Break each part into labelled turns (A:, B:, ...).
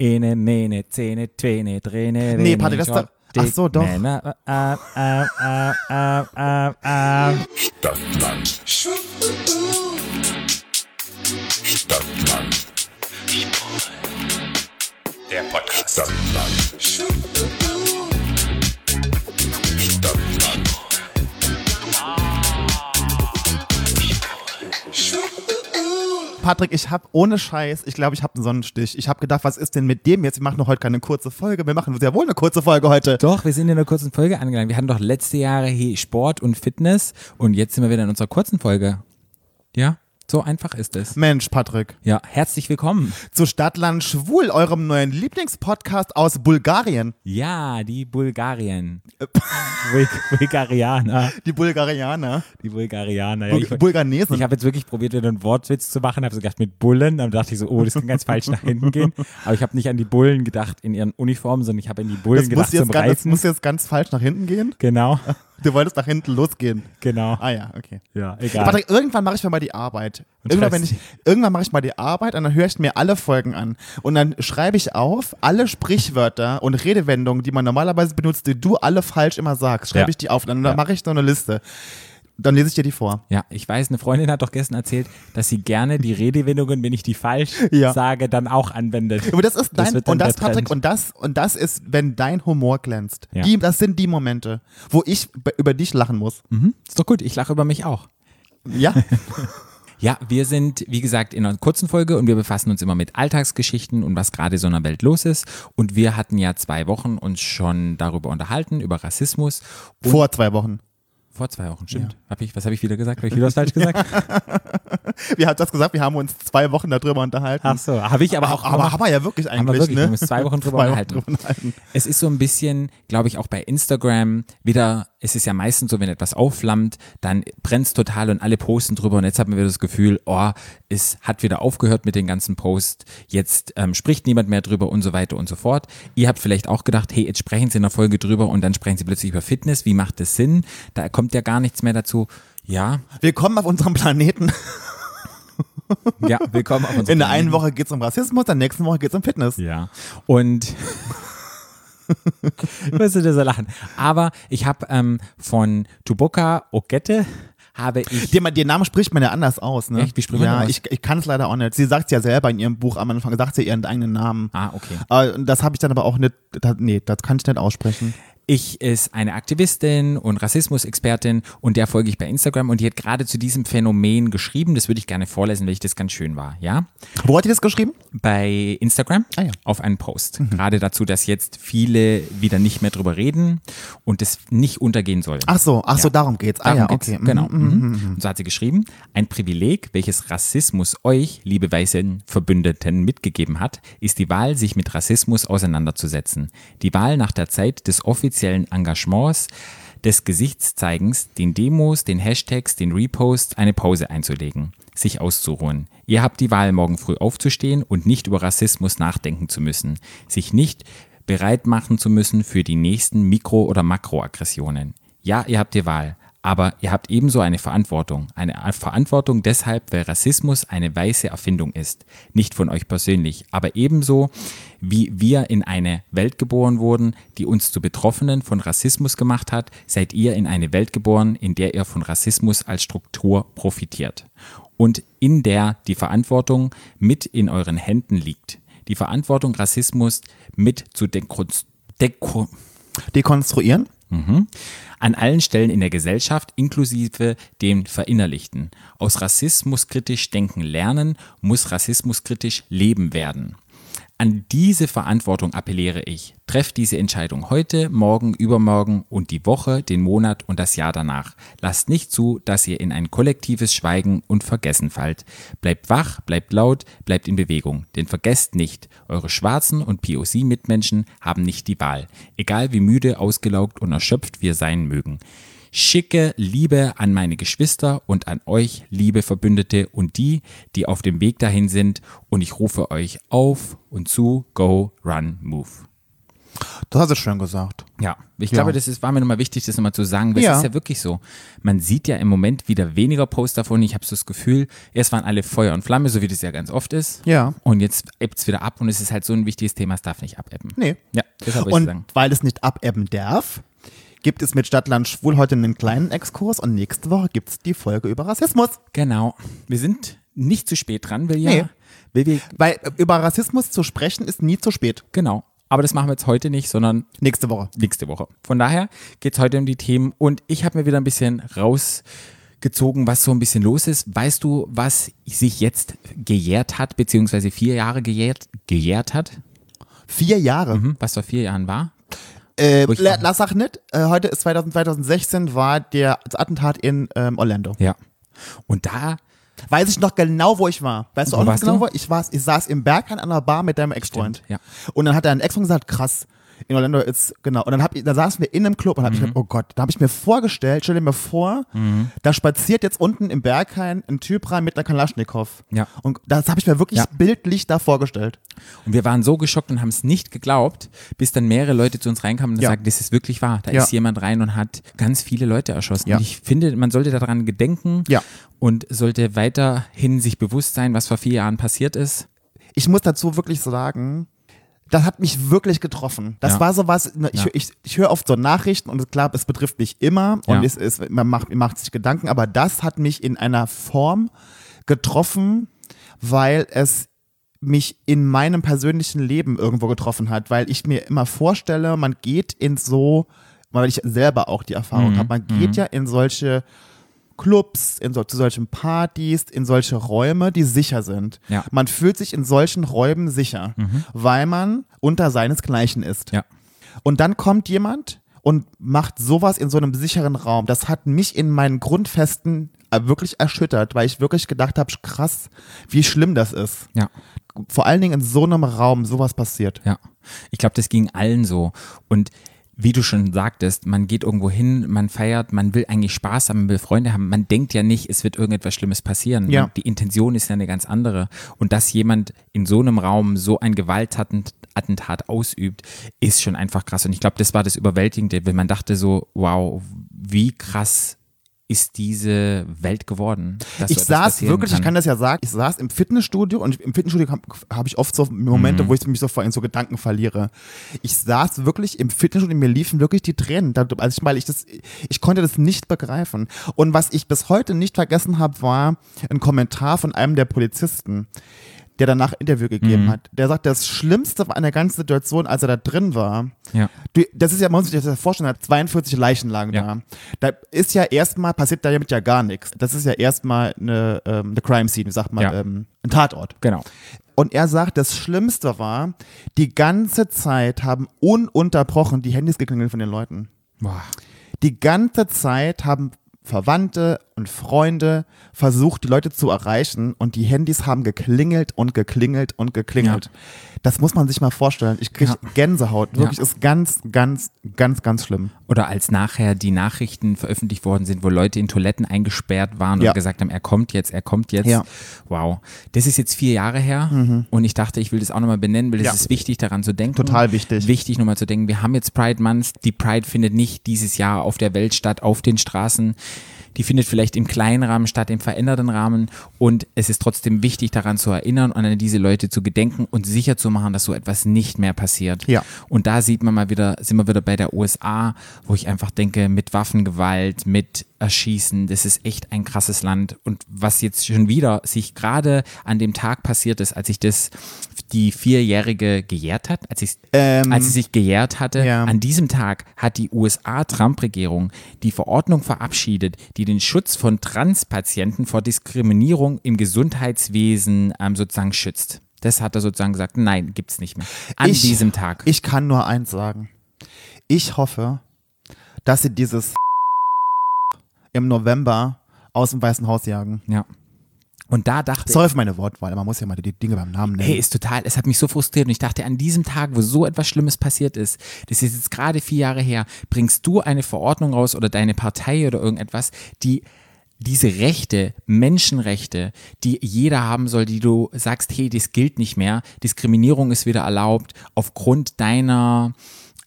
A: Ene, mene, zene, twene, drene,
B: Nee, Patrick, das ist doch- ach so, doch.
A: Männer, äh, äh, äh, äh, äh, äh.
C: Stadtland. Stadtland. Der Podcast. Stadtland.
B: Patrick, ich habe ohne Scheiß, ich glaube, ich habe einen Sonnenstich. Ich habe gedacht, was ist denn mit dem jetzt? Wir machen doch heute keine kurze Folge. Wir machen sehr wohl eine kurze Folge heute.
A: Doch, wir sind in einer kurzen Folge angelangt. Wir hatten doch letzte Jahre hier Sport und Fitness und jetzt sind wir wieder in unserer kurzen Folge. Ja, so einfach ist es.
B: Mensch, Patrick.
A: Ja, herzlich willkommen.
B: Zu Stadtland Schwul, eurem neuen Lieblingspodcast aus Bulgarien.
A: Ja, die Bulgarien. Bul Bulgarianer.
B: Die Bulgarianer.
A: Die Bulgarianer. Ja,
B: Bul
A: ich
B: Bulgaresen.
A: ich habe jetzt wirklich probiert, wieder einen Wortwitz zu machen, habe so gedacht mit Bullen, dann dachte ich so, oh, das kann ganz falsch nach hinten gehen. Aber ich habe nicht an die Bullen gedacht in ihren Uniformen, sondern ich habe an die Bullen
B: das,
A: gedacht
B: muss
A: zum
B: ganz, das muss jetzt ganz falsch nach hinten gehen.
A: Genau,
B: Du wolltest nach hinten losgehen.
A: genau.
B: Ah ja, okay.
A: Ja, egal.
B: Patrick, irgendwann mache ich mal die Arbeit.
A: Und
B: Irgendwann, wenn ich, irgendwann mache ich mal die Arbeit und dann höre ich mir alle Folgen an. Und dann schreibe ich auf alle Sprichwörter und Redewendungen, die man normalerweise benutzt, die du alle falsch immer sagst, schreibe
A: Ja.
B: ich die auf. Und dann
A: Ja.
B: mache ich so eine Liste. Dann lese ich dir die vor.
A: Ja, ich weiß, eine Freundin hat doch gestern erzählt, dass sie gerne die Redewendungen, wenn ich die falsch
B: Ja.
A: sage, dann auch anwendet.
B: Aber das ist
A: Das
B: dein,
A: dann
B: und das. Patrick, und das, und das ist, wenn dein Humor glänzt.
A: Ja.
B: Die, das sind die Momente, wo ich über dich lachen muss.
A: Mhm, ist doch gut, ich lache über mich auch.
B: Ja.
A: Ja, wir sind, wie gesagt, in einer kurzen Folge und wir befassen uns immer mit Alltagsgeschichten und was gerade so in der Welt los ist. Und wir hatten ja zwei Wochen uns schon darüber unterhalten, über Rassismus.
B: Vor zwei Wochen.
A: Vor zwei Wochen, stimmt. Hab ich, was habe ich wieder gesagt? Habe ich wieder was falsch gesagt?
B: Wie hat das gesagt? Wir haben uns zwei Wochen darüber unterhalten.
A: Ach so, habe ich aber auch
B: aber
A: gemacht.
B: haben wir ja wirklich eigentlich,
A: Haben wir wirklich,
B: ne?
A: wir haben uns zwei Wochen drüber
B: Zwei
A: unterhalten.
B: drüber unterhalten.
A: Es ist so ein bisschen, glaube ich, auch bei Instagram wieder, es ist ja meistens so, wenn etwas aufflammt, dann brennt's total und alle posten drüber und jetzt hat man wieder das Gefühl, oh, es hat wieder aufgehört mit den ganzen Posts, jetzt ähm, spricht niemand mehr drüber und so weiter und so fort. Ihr habt vielleicht auch gedacht, hey, jetzt sprechen sie in der Folge drüber und dann sprechen sie plötzlich über Fitness, wie macht das Sinn? Da kommt ja gar nichts mehr dazu. Ja,
B: Willkommen auf unserem Planeten.
A: ja, willkommen auf unserem
B: In der einen
A: Planeten.
B: Woche geht es um Rassismus, in der nächsten Woche geht es um Fitness.
A: Ja. Und wirst du dir so lachen. Aber ich habe ähm, von Tuboka Ogette habe ich
B: Den, den Namen spricht man ja anders aus, ne?
A: Echt? Wie spricht man
B: Ja,
A: aus?
B: ich, ich kann es leider auch nicht. Sie sagt es ja selber in ihrem Buch am Anfang, sagt sie ihren eigenen Namen.
A: Ah, okay.
B: Äh, das habe ich dann aber auch nicht, das, nee, das kann ich nicht aussprechen.
A: Ich ist eine Aktivistin und Rassismusexpertin und der folge ich bei Instagram und die hat gerade zu diesem Phänomen geschrieben. Das würde ich gerne vorlesen, weil ich das ganz schön war, ja?
B: Wo hat die das geschrieben?
A: bei Instagram
B: Ah ja.
A: auf einen Post. Gerade dazu, dass jetzt viele wieder nicht mehr drüber reden und es nicht untergehen soll.
B: Ach so, ach so,
A: Ja.
B: darum geht's. Ah
A: Darum
B: ja,
A: geht's.
B: okay. Mhm,
A: Genau.
B: mhm,
A: Mhm. Und so hat sie geschrieben, ein Privileg, welches Rassismus euch, liebe weißen Verbündeten, mitgegeben hat, ist die Wahl, sich mit Rassismus auseinanderzusetzen. Die Wahl nach der Zeit des offiziellen Engagements, des Gesichtszeigens, den Demos, den Hashtags, den Reposts, eine Pause einzulegen, sich auszuruhen. Ihr habt die Wahl, morgen früh aufzustehen und nicht über Rassismus nachdenken zu müssen, sich nicht bereit machen zu müssen für die nächsten Mikro- oder Makroaggressionen. Ja, ihr habt die Wahl, aber ihr habt ebenso eine Verantwortung. Eine Verantwortung deshalb, weil Rassismus eine weiße Erfindung ist. Nicht von euch persönlich, aber ebenso wie wir in eine Welt geboren wurden, die uns zu Betroffenen von Rassismus gemacht hat, seid ihr in eine Welt geboren, in der ihr von Rassismus als Struktur profitiert. Und in der die Verantwortung mit in euren Händen liegt. Die Verantwortung, Rassismus mit zu dekonst- deko
B: Dekonstruieren?
A: Mhm. An allen Stellen in der Gesellschaft, inklusive dem Verinnerlichten. Aus rassismuskritisch denken lernen muss rassismuskritisch leben werden. An diese Verantwortung appelliere ich. Trefft diese Entscheidung heute, morgen, übermorgen und die Woche, den Monat und das Jahr danach. Lasst nicht zu, dass ihr in ein kollektives Schweigen und Vergessen fallt. Bleibt wach, bleibt laut, bleibt in Bewegung. Denn vergesst nicht, eure schwarzen und POC-Mitmenschen haben nicht die Wahl. Egal wie müde, ausgelaugt und erschöpft wir sein mögen. Schicke Liebe an meine Geschwister und an euch, liebe Verbündete und die, die auf dem Weg dahin sind. Und ich rufe euch auf und zu Go, Run, Move.
B: Das hast du schön gesagt.
A: Ja, ich
B: Ja.
A: glaube, das ist, war mir nochmal wichtig, das nochmal zu sagen, weil
B: Ja.
A: es ist ja wirklich so. Man sieht ja im Moment wieder weniger Posts davon. Ich habe so das Gefühl, erst waren alle Feuer und Flamme, so wie das ja ganz oft ist.
B: Ja.
A: Und jetzt ebbt es wieder ab und es ist halt so ein wichtiges Thema, es darf nicht abebben.
B: Nee.
A: Ja, deshalb wollte ich
B: Und
A: sagen.
B: weil es nicht abebben darf, gibt es mit Stadtland Schwul heute einen kleinen Exkurs und nächste Woche gibt es die Folge über Rassismus.
A: Genau. Wir sind nicht zu spät dran, will ja.
B: Nee.
A: Will wir,
B: Weil äh, über Rassismus zu sprechen ist nie zu spät.
A: genau. Aber das machen wir jetzt heute nicht, sondern
B: Nächste Woche.
A: nächste Woche. Von daher geht es heute um die Themen und ich habe mir wieder ein bisschen rausgezogen, was so ein bisschen los ist. Weißt du, was sich jetzt gejährt hat, beziehungsweise vier Jahre gejährt, gejährt hat?
B: Vier Jahre.
A: Hm, Was vor vier Jahren war?
B: Äh, lass sag nicht, äh, heute ist 2000, 2016 war der das Attentat in ähm, Orlando.
A: Ja. Und da,
B: Weiß ich noch genau, wo ich war. Weißt du auch noch genau,
A: du?
B: wo ich war? Ich saß im Berghain an einer Bar mit deinem Ex-Freund.
A: Ja.
B: Und dann hat dein Ex-Freund gesagt, krass, in Orlando ist, genau. Und dann, hab ich, dann saßen wir in einem Club und hab ich
A: Mhm.
B: gedacht, oh Gott, da habe ich mir vorgestellt, stell dir mir vor, da spaziert jetzt unten im Berghain ein Typ rein mit einer Kalaschnikow.
A: Ja.
B: Und das habe ich mir wirklich
A: Ja.
B: bildlich da vorgestellt.
A: und wir waren so geschockt und haben es nicht geglaubt, bis dann mehrere Leute zu uns reinkamen und
B: Ja.
A: sagten, das ist wirklich wahr. Da
B: Ja.
A: ist jemand rein und hat ganz viele Leute erschossen. Und ich finde, man sollte daran gedenken und sollte weiterhin sich bewusst sein, was vor vier Jahren passiert ist.
B: ich muss dazu wirklich sagen, das hat mich wirklich getroffen. Das
A: Ja.
B: war so was, ne, ich,
A: Ja.
B: ich, ich höre oft so Nachrichten und klar, es betrifft mich immer
A: Ja.
B: und es ist, man, macht, macht sich Gedanken, aber das hat mich in einer Form getroffen, weil es mich in meinem persönlichen Leben irgendwo getroffen hat, weil ich mir immer vorstelle, man geht in so, weil ich selber auch die Erfahrung
A: Mhm.
B: habe, man geht ja in solche Clubs, in so, zu solchen Partys, in solche Räume, die sicher sind.
A: Ja.
B: Man fühlt sich in solchen Räumen sicher, weil man unter seinesgleichen ist.
A: Ja.
B: Und dann kommt jemand und macht sowas in so einem sicheren Raum. Das hat mich in meinen Grundfesten äh, wirklich erschüttert, weil ich wirklich gedacht habe, krass, wie schlimm das ist.
A: Ja.
B: Vor allen Dingen in so einem Raum sowas passiert.
A: Ja, ich glaube, das ging allen so. Und wie du schon sagtest, man geht irgendwo hin, man feiert, man will eigentlich Spaß haben, man will Freunde haben. Man denkt ja nicht, es wird irgendetwas Schlimmes passieren.
B: Ja.
A: Die Intention ist ja eine ganz andere. Und dass jemand in so einem Raum so ein Gewaltattentat ausübt, ist schon einfach krass. Und ich glaube, das war das Überwältigende, wenn man dachte so, wow, wie krass ist diese Welt geworden.
B: Ich saß wirklich, ich kann das ja sagen, ich saß im Fitnessstudio und im Fitnessstudio habe hab ich oft so Momente, wo ich mich so vor in so Gedanken verliere. Ich saß wirklich im Fitnessstudio, mir liefen wirklich die Tränen, also ich, weil ich das, ich konnte das nicht begreifen. Und was ich bis heute nicht vergessen habe, war ein Kommentar von einem der Polizisten, der danach Interview gegeben hat. Der sagt, das Schlimmste an der ganzen Situation, als er da drin war,
A: Ja.
B: Du, das ist ja, man muss sich das ja vorstellen, er hat 42 Leichenlagen
A: Ja.
B: da. Da ist ja erstmal, passiert damit ja gar nichts. Das ist ja erstmal eine, ähm, eine Crime Scene, sagt man,
A: Ja.
B: ähm, ein Tatort.
A: Genau.
B: Und er sagt, das Schlimmste war, die ganze Zeit haben ununterbrochen die Handys geklingelt von den Leuten.
A: Boah.
B: Die ganze Zeit haben Verwandte und Freunde versucht, die Leute zu erreichen und die Handys haben geklingelt und geklingelt und geklingelt. Das muss man sich mal vorstellen. Ich kriege
A: Ja.
B: Gänsehaut. Wirklich
A: Ja.
B: ist ganz, ganz, ganz, ganz schlimm.
A: Oder als nachher die Nachrichten veröffentlicht worden sind, wo Leute in Toiletten eingesperrt waren
B: Ja.
A: und gesagt haben, er kommt jetzt, er kommt jetzt.
B: Ja. Mhm.
A: Wow. Das ist jetzt vier Jahre her und ich dachte, ich will das auch nochmal benennen, weil es
B: Ja.
A: ist wichtig, daran zu denken.
B: Total wichtig.
A: Wichtig nochmal zu denken, wir haben jetzt Pride Month. Die Pride findet nicht dieses Jahr auf der Welt statt, auf den Straßen. Die findet vielleicht im kleinen Rahmen statt, im veränderten Rahmen. Und es ist trotzdem wichtig, daran zu erinnern und an diese Leute zu gedenken und sicher zu machen, dass so etwas nicht mehr passiert.
B: Ja.
A: Und da sieht man mal wieder, sind wir wieder bei der USA, wo ich einfach denke, mit Waffengewalt, mit Erschießen, das ist echt ein krasses Land. Und was jetzt schon wieder sich gerade an dem Tag passiert ist, als sich das die Vierjährige gejährt hat, als, ich,
B: Ähm,
A: als sie sich gejährt hatte,
B: ja.
A: an diesem Tag hat die USA-Trump-Regierung die Verordnung verabschiedet, die den Schutz von Transpatienten vor Diskriminierung im Gesundheitswesen ähm, sozusagen schützt. Das hat er sozusagen gesagt, nein, gibt's nicht mehr. An
B: Ich-
A: diesem Tag.
B: Ich kann nur eins sagen. Ich hoffe, dass sie dieses im November aus dem Weißen Haus jagen.
A: ja. Und da dachte
B: Sorry für meine Wortwahl, man muss ja mal die Dinge beim Namen nennen.
A: Hey, ist total, es hat mich so frustriert und ich dachte, an diesem Tag, wo so etwas Schlimmes passiert ist, das ist jetzt gerade vier Jahre her, bringst du eine Verordnung raus oder deine Partei oder irgendetwas, die diese Rechte, Menschenrechte, die jeder haben soll, die du sagst, hey, das gilt nicht mehr, Diskriminierung ist wieder erlaubt aufgrund deiner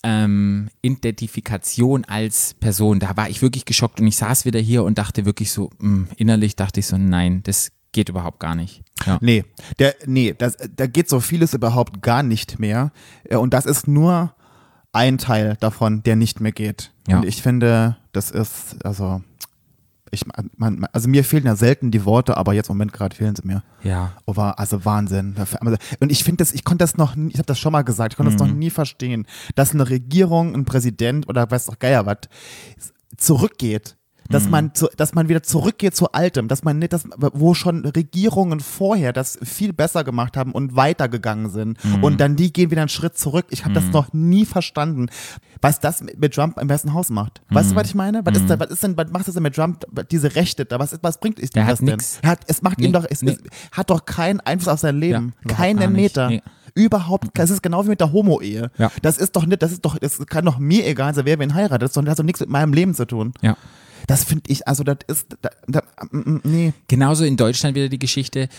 A: ähm, Identifikation als Person. Da war ich wirklich geschockt und ich saß wieder hier und dachte wirklich so, mh, innerlich dachte ich so, nein, das geht überhaupt gar nicht. Ja.
B: Nee, der, nee, das, da geht so vieles überhaupt gar nicht mehr. Äh, Und das ist nur ein Teil davon, der nicht mehr geht.
A: Ja.
B: Und ich finde, das ist, also, ich, man, also mir fehlen ja selten die Worte, aber jetzt im Moment gerade fehlen sie mir.
A: Ja.
B: Aber also Wahnsinn. Und ich finde das, ich konnte das noch, nie, ich habe das schon mal gesagt, ich konnte das noch nie verstehen, dass eine Regierung, ein Präsident oder weiß doch Geier was zurückgeht. Dass man, zu, dass man wieder zurückgeht zu Altem, dass man nicht, das, wo schon Regierungen vorher das viel besser gemacht haben und weitergegangen sind. Und dann die gehen wieder einen Schritt zurück. Ich habe das noch nie verstanden, was das mit, Trump im Weißen Haus macht. Weißt du, was ich meine? Was ist, da, was ist denn, was macht das denn mit Trump, diese Rechte da? Was, ist- was bringt ihm
A: hat
B: das denn? Hat, es macht
A: Nee,
B: ihm doch, es,
A: nee.
B: es hat doch keinen Einfluss auf sein Leben.
A: Ja,
B: Keinen. Meter.
A: Nee.
B: Überhaupt, das ist genau wie mit der Homo-Ehe.
A: Ja.
B: Das ist doch nicht, das ist doch, das kann doch mir egal sein, wer wen heiratet, sondern das hat doch nichts mit meinem Leben zu tun.
A: Ja.
B: Das finde ich, also das ist, da, da, mm, mm, nee.
A: Genauso in Deutschland wieder die Geschichte.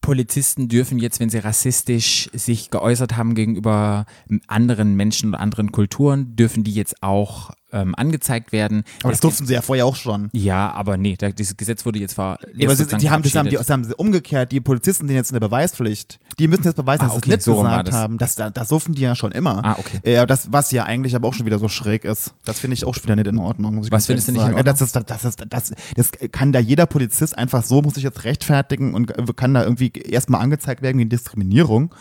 A: Polizisten dürfen jetzt, wenn sie rassistisch sich geäußert haben gegenüber anderen Menschen oder anderen Kulturen, dürfen die jetzt auch ähm, angezeigt werden.
B: Aber das durften sie ja vorher auch schon.
A: Ja, aber nee, da, dieses Gesetz wurde jetzt ver.
B: Ja, aber sie, die, haben, das haben, die, das haben sie umgekehrt, die Polizisten sind jetzt in der Beweispflicht. Die müssen jetzt beweisen,
A: Ah,
B: dass
A: okay,
B: sie es nicht
A: so
B: gesagt
A: das.
B: haben. Das, das, durften die ja schon immer.
A: Ah, okay.
B: Ja, das, was ja eigentlich aber auch schon wieder so schräg ist. Das finde ich auch schon wieder nicht in Ordnung. Muss ich
A: Was findest du nicht in
B: sagen. Das, ist, das, ist, das, das kann da jeder Polizist einfach so, muss sich jetzt rechtfertigen und kann da irgendwie erstmal angezeigt werden wegen Diskriminierung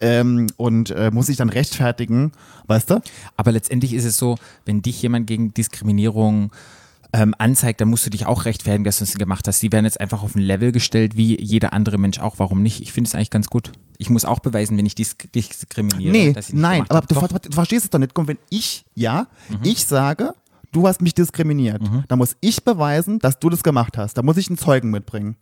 B: ähm, und äh, muss sich dann rechtfertigen, weißt du?
A: Aber letztendlich ist es so, wenn dich jemand gegen Diskriminierung ähm, anzeigt, dann musst du dich auch rechtfertigen, dass du es gemacht hast. Die werden jetzt einfach auf ein Level gestellt, wie jeder andere Mensch auch. Warum nicht? Ich finde es eigentlich ganz gut. Ich muss auch beweisen, wenn ich disk diskriminiere.
B: Nee, nein, aber du, du verstehst es doch nicht. Komm, wenn ich, ja,
A: Mhm.
B: ich sage, du hast mich diskriminiert, dann muss ich beweisen, dass du das gemacht hast. Da muss ich einen Zeugen mitbringen.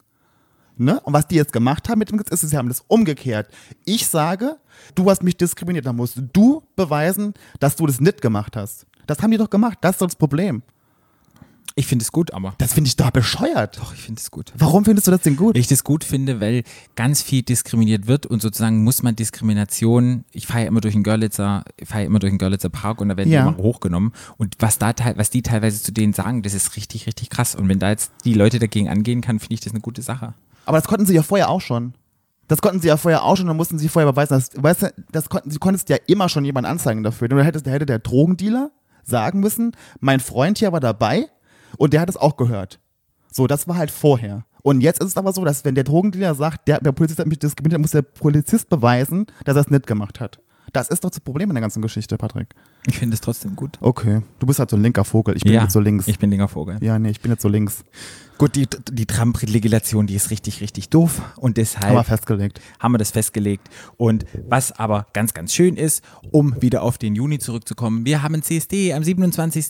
B: Ne? Und was die jetzt gemacht haben mit dem Gesetz, ist, sie haben das umgekehrt. Ich sage, du hast mich diskriminiert, dann musst du beweisen, dass du das nicht gemacht hast. Das haben die doch gemacht, das ist doch das Problem.
A: Ich finde es gut, aber.
B: Das finde ich doch bescheuert.
A: Doch, ich finde es gut.
B: Warum findest du das denn gut?
A: Ich das gut finde, weil ganz viel diskriminiert wird und sozusagen muss man Diskrimination, ich fahre ja immer durch den Görlitzer, ich fahre ja immer durch den Görlitzer Park und da werden
B: Ja.
A: die immer hochgenommen und was da was die teilweise zu denen sagen, das ist richtig, richtig krass und wenn da jetzt die Leute dagegen angehen kann, finde ich das eine gute Sache.
B: Aber das konnten sie ja vorher auch schon. Das konnten sie ja vorher auch schon, dann mussten sie vorher beweisen, dass, weißt du, das konnten, sie konntest ja immer schon jemanden anzeigen dafür. Da hätte, da hätte der Drogendealer sagen müssen, mein Freund hier war dabei und der hat es auch gehört. So, das war halt vorher. Und jetzt ist es aber so, dass wenn der Drogendealer sagt, der, der Polizist hat mich diskriminiert, muss der Polizist beweisen, dass er es nicht gemacht hat. Das ist doch das Problem in der ganzen Geschichte, Patrick.
A: Ich finde es trotzdem gut.
B: Okay, du bist halt so ein linker Vogel, ich bin jetzt so links.
A: Ich bin linker Vogel.
B: ja, nee, ich bin jetzt so links.
A: Gut, die, die Trump-Regulation, die ist richtig, richtig doof und deshalb
B: Haben wir festgelegt.
A: haben wir das festgelegt. Und was aber ganz, ganz schön ist, um wieder auf den Juni zurückzukommen, wir haben ein CSD am 27.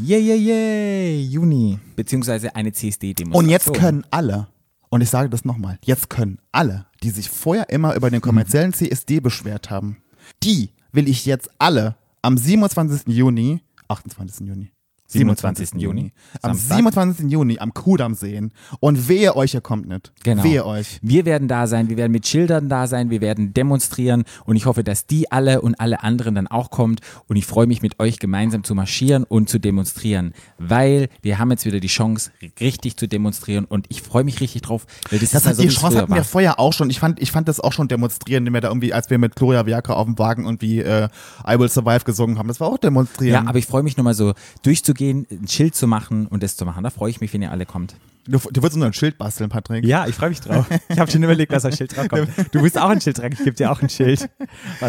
A: Yay, yay, yay, Juni. Beziehungsweise eine CSD-Demonstration.
B: Und jetzt können alle, und ich sage das nochmal, jetzt können alle, die sich vorher immer über den kommerziellen CSD beschwert haben, die will ich jetzt alle am 27. Juni, 28. Juni,
A: 27. Juni,
B: am
A: Samstag.
B: 27. Juni am Kudamm sehen. Und wehe euch, ihr kommt nicht.
A: Genau.
B: Wehe euch.
A: Wir werden da sein, wir werden mit Schildern da sein, wir werden demonstrieren und ich hoffe, dass die alle und alle anderen dann auch kommt und ich freue mich mit euch gemeinsam zu marschieren und zu demonstrieren, weil wir haben jetzt wieder die Chance, richtig zu demonstrieren und ich freue mich richtig drauf, weil das,
B: Das
A: ist
B: hat,
A: also
B: die Chance hatten wir vorher auch schon. Ich fand, ich fand das auch schon demonstrieren, wenn wir da irgendwie, als wir mit Gloria Viagra auf dem Wagen irgendwie äh, I Will Survive gesungen haben. Das war auch demonstrieren.
A: Ja, aber ich freue mich nochmal so durchzugehen, ein Schild zu machen und das zu machen. Da freue ich mich, wenn ihr alle kommt.
B: Du, du würdest nur ein Schild basteln, Patrick.
A: Ja, ich freue mich drauf. Ich habe schon überlegt, was als Schild draufkommt. Du willst auch ein Schild tragen, ich gebe dir auch ein Schild.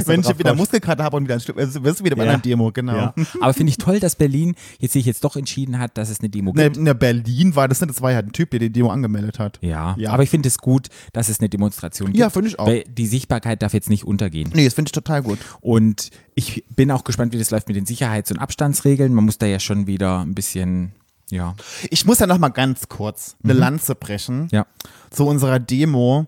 B: Wenn ich wieder
A: kommt.
B: Muskelkater habe und wieder ein Stück, also wirst du wieder bei
A: Ja.
B: einer Demo, genau.
A: Ja. Aber finde ich toll, dass Berlin jetzt sich jetzt doch entschieden hat, dass es eine Demo
B: Ne,
A: gibt.
B: in der Berlin war das nicht, das war ja ein Typ, der die Demo angemeldet hat.
A: Ja,
B: Ja.
A: aber ich finde es gut, dass es eine Demonstration gibt.
B: Ja, finde ich auch.
A: Weil die Sichtbarkeit darf jetzt nicht untergehen.
B: Nee, das finde ich total gut.
A: Und ich bin auch gespannt, wie das läuft mit den Sicherheits- und Abstandsregeln. Man muss da ja schon wieder ein bisschen, ja.
B: Ich muss ja noch mal ganz kurz eine Lanze brechen
A: Mhm. Ja.
B: zu unserer Demo